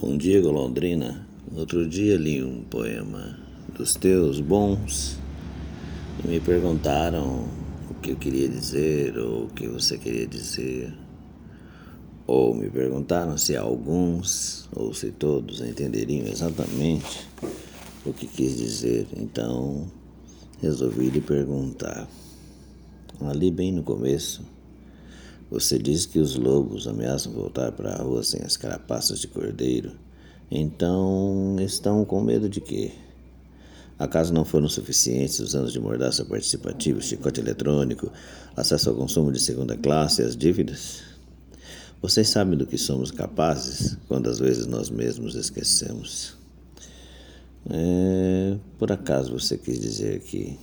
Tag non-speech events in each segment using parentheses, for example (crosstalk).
Bom dia, Golondrina. Outro dia li um poema dos teus bons e me perguntaram o que eu queria dizer ou o que você queria dizer. Ou me perguntaram se alguns ou se todos entenderiam exatamente o que quis dizer. Então resolvi lhe perguntar. Ali, bem no começo, você diz que os lobos ameaçam voltar para a rua sem as carapaças de cordeiro. Então, estão com medo de quê? Acaso não foram suficientes os anos de mordaça participativa, chicote eletrônico, acesso ao consumo de segunda classe e as dívidas? Vocês sabem do que somos capazes quando às vezes nós mesmos esquecemos. É, por acaso você quis dizer que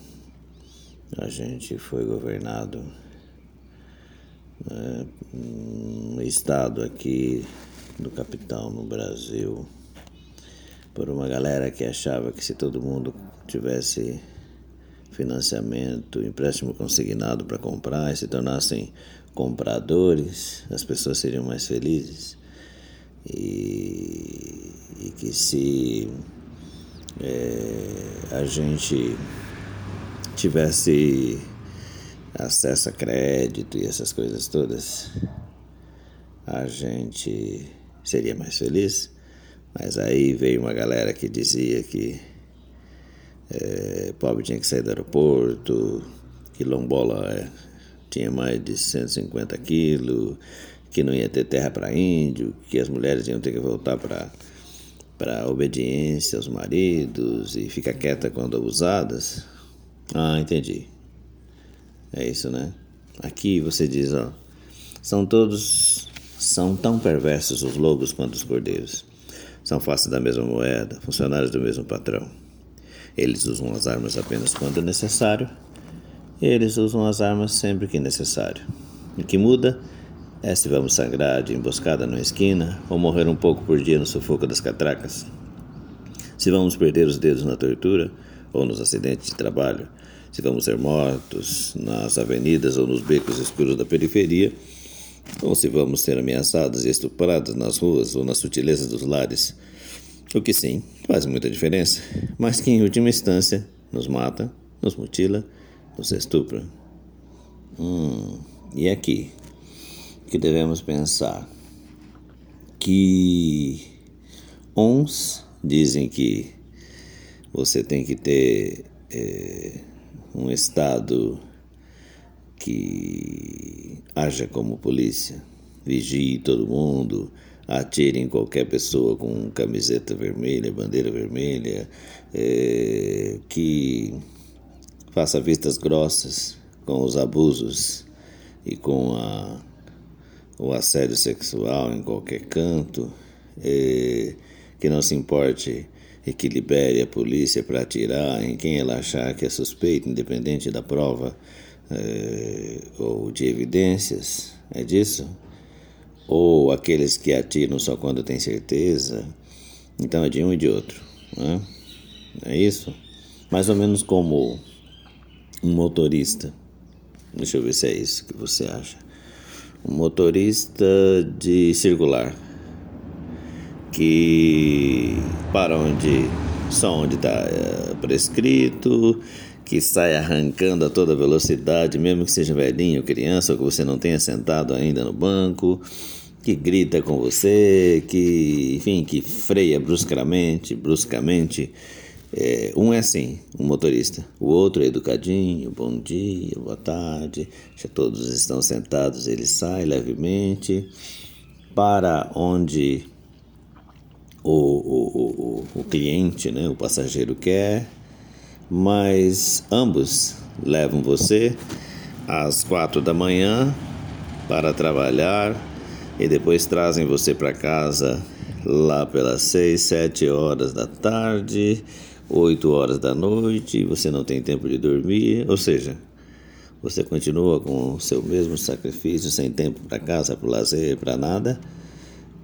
a gente foi governado é, um estado aqui do capital no Brasil por uma galera que achava que se todo mundo tivesse financiamento, empréstimo consignado para comprar e se tornassem compradores, as pessoas seriam mais felizes. E, e que se é, a gente tivesse acesso a crédito e essas coisas todas, a gente seria mais feliz. Mas aí veio uma galera que dizia que é, pobre tinha que sair do aeroporto, que lombola é, tinha mais de 150 quilos, que não ia ter terra para índio, que as mulheres iam ter que voltar para para obediência aos maridos e ficar quieta quando abusadas. Ah, entendi. É isso, né? Aqui você diz, ó, são todos são tão perversos os lobos quanto os cordeiros. São faces da mesma moeda, funcionários do mesmo patrão. Eles usam as armas apenas quando necessário. Eles usam as armas sempre que necessário. O que muda é se vamos sangrar de emboscada numa esquina ou morrer um pouco por dia no sufoco das catracas. Se vamos perder os dedos na tortura ou nos acidentes de trabalho vamos ser mortos nas avenidas ou nos becos escuros da periferia, ou se vamos ser ameaçados e estuprados nas ruas ou nas sutilezas dos lares. O que sim, faz muita diferença, mas que em última instância nos mata, nos mutila, nos estupra. Hum, e aqui que devemos pensar que uns dizem que você tem que ter é, um Estado que haja como polícia, vigie todo mundo, atire em qualquer pessoa com camiseta vermelha, bandeira vermelha, é, que faça vistas grossas com os abusos e com a, o assédio sexual em qualquer canto, é, que não se importe e que libere a polícia para atirar em quem ela achar que é suspeito, independente da prova é, ou de evidências. É disso? Ou aqueles que atiram só quando tem certeza. Então é de um e de outro. Né? É isso? Mais ou menos como um motorista. Deixa eu ver se é isso que você acha. Um motorista de circular que para onde só onde está é, prescrito, que sai arrancando a toda velocidade, mesmo que seja velhinho, criança, ou que você não tenha sentado ainda no banco, que grita com você, que enfim, que freia bruscamente, bruscamente. É, um é assim, um motorista. O outro é educadinho, bom dia, boa tarde. Já todos estão sentados, ele sai levemente para onde o, o, o, o cliente, né, o passageiro quer, mas ambos levam você às quatro da manhã para trabalhar e depois trazem você para casa lá pelas seis, sete horas da tarde, oito horas da noite, você não tem tempo de dormir, ou seja, você continua com o seu mesmo sacrifício, sem tempo para casa, para lazer, para nada,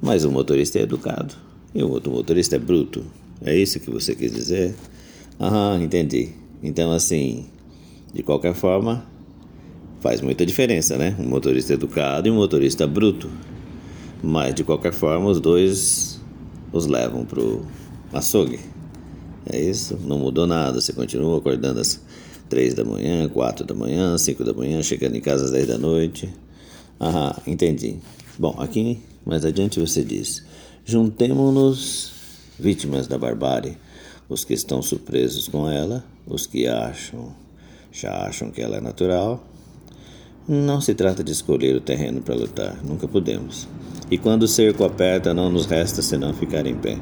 mas o motorista é educado. E o outro motorista é bruto. É isso que você quis dizer? Aham, entendi. Então, assim, de qualquer forma, faz muita diferença, né? Um motorista educado e um motorista bruto. Mas, de qualquer forma, os dois os levam pro açougue. É isso, não mudou nada. Você continua acordando às três da manhã, quatro da manhã, cinco da manhã, chegando em casa às dez da noite. Ah, entendi. Bom, aqui mais adiante você diz: juntemo-nos, vítimas da barbárie, os que estão surpresos com ela, os que acham, já acham que ela é natural. Não se trata de escolher o terreno para lutar, nunca podemos. E quando o cerco aperta, não nos resta senão ficar em pé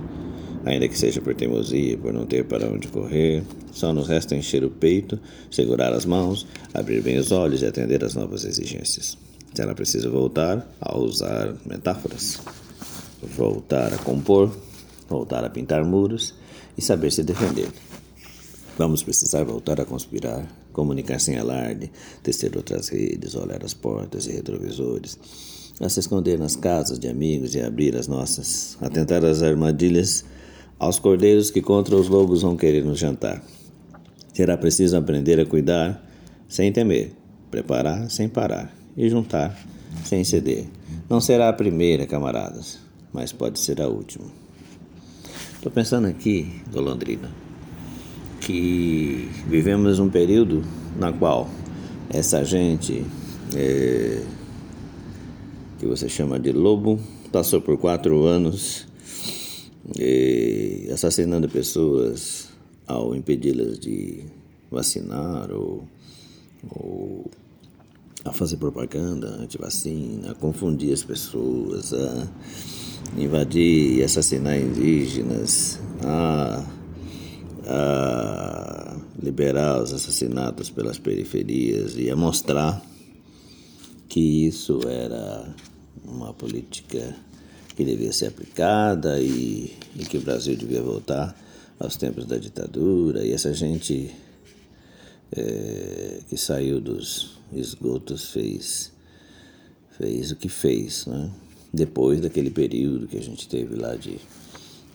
ainda que seja por teimosia, por não ter para onde correr. Só nos resta encher o peito, segurar as mãos, abrir bem os olhos e atender às novas exigências. Se ela precisa voltar a usar metáforas, voltar a compor, voltar a pintar muros e saber se defender. Vamos precisar voltar a conspirar, comunicar sem alarde, tecer outras redes, olhar as portas e retrovisores, a se esconder nas casas de amigos e abrir as nossas, atentar às armadilhas aos cordeiros que contra os lobos vão querer nos jantar. Será preciso aprender a cuidar sem temer, preparar sem parar e juntar sem ceder. Não será a primeira, camaradas, mas pode ser a última. Estou pensando aqui, Golondrina, que vivemos um período na qual essa gente é, que você chama de lobo passou por quatro anos assassinando pessoas ao impedi-las de vacinar ou, ou a fazer propaganda anti-vacina, a confundir as pessoas, a invadir e assassinar indígenas, a, a liberar os assassinatos pelas periferias e a mostrar que isso era uma política que devia ser aplicada e, e que o Brasil devia voltar aos tempos da ditadura. E essa gente é, que saiu dos esgotos fez, fez o que fez, né? Depois daquele período que a gente teve lá de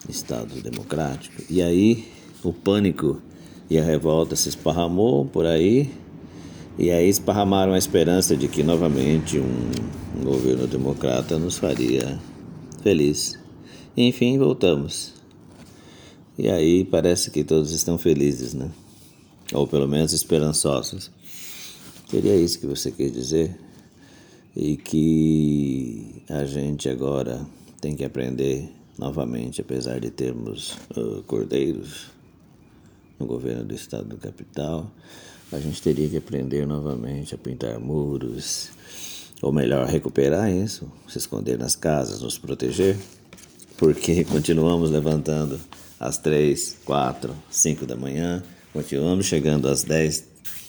Estado democrático. E aí o pânico e a revolta se esparramou por aí, e aí esparramaram a esperança de que novamente um, governo democrata nos faria feliz. Enfim, voltamos. E aí parece que todos estão felizes, né? Ou pelo menos esperançosos. Seria isso que você quer dizer? E que a gente agora tem que aprender novamente, apesar de termos uh, cordeiros no governo do estado do capital, a gente teria que aprender novamente a pintar muros, ou melhor, recuperar isso, se esconder nas casas, nos proteger, porque (laughs) continuamos levantando às três, quatro, cinco da manhã, continuamos chegando às dez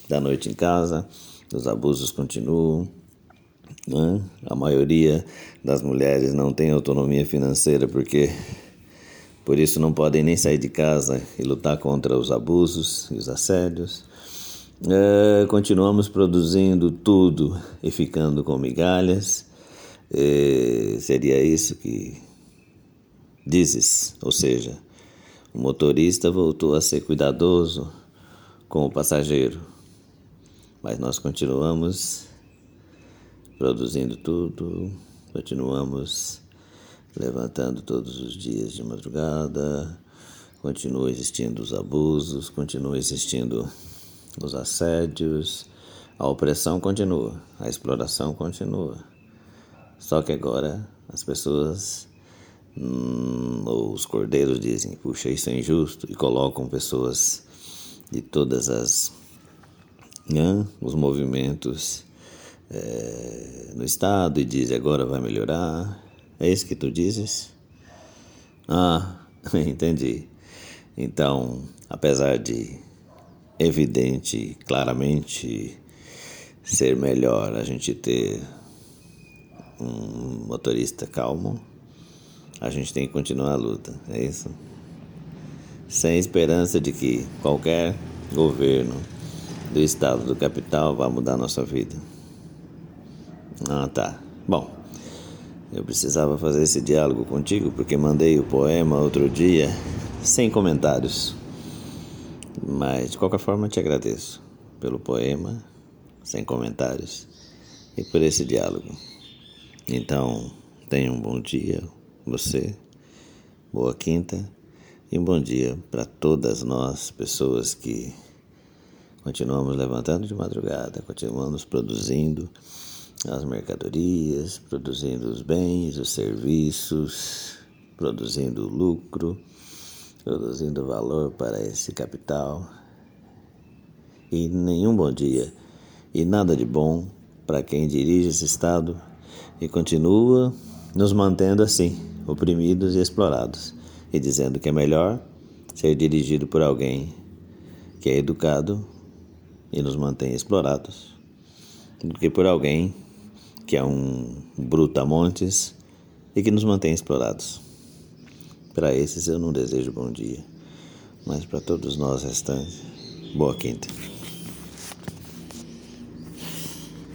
da noite em casa, os abusos continuam. Né? A maioria das mulheres não tem autonomia financeira porque por isso não podem nem sair de casa e lutar contra os abusos e os assédios. É, continuamos produzindo tudo e ficando com migalhas. É, seria isso que dizes, ou seja, o motorista voltou a ser cuidadoso com o passageiro, mas nós continuamos produzindo tudo, continuamos levantando todos os dias de madrugada, continua existindo os abusos, continua existindo os assédios, a opressão continua, a exploração continua. Só que agora as pessoas, hum, os cordeiros dizem, puxa, isso é injusto, e colocam pessoas de todas as né, os movimentos é, no estado e dizem agora vai melhorar. É isso que tu dizes? Ah, (laughs) entendi. Então, apesar de evidente, claramente ser melhor a gente ter um motorista calmo, a gente tem que continuar a luta, é isso? Sem esperança de que qualquer governo do estado do capital vá mudar nossa vida. Ah, tá. Bom, eu precisava fazer esse diálogo contigo porque mandei o poema outro dia sem comentários. Mas de qualquer forma te agradeço pelo poema, sem comentários, e por esse diálogo. Então, tenha um bom dia, você, boa quinta e um bom dia para todas nós, pessoas que continuamos levantando de madrugada, continuamos produzindo as mercadorias, produzindo os bens, os serviços, produzindo lucro, produzindo valor para esse capital. E nenhum bom dia e nada de bom para quem dirige esse Estado e continua nos mantendo assim, oprimidos e explorados, e dizendo que é melhor ser dirigido por alguém que é educado e nos mantém explorados do que por alguém que é um brutamontes e que nos mantém explorados. Para esses eu não desejo bom dia, mas para todos nós restantes, boa quinta.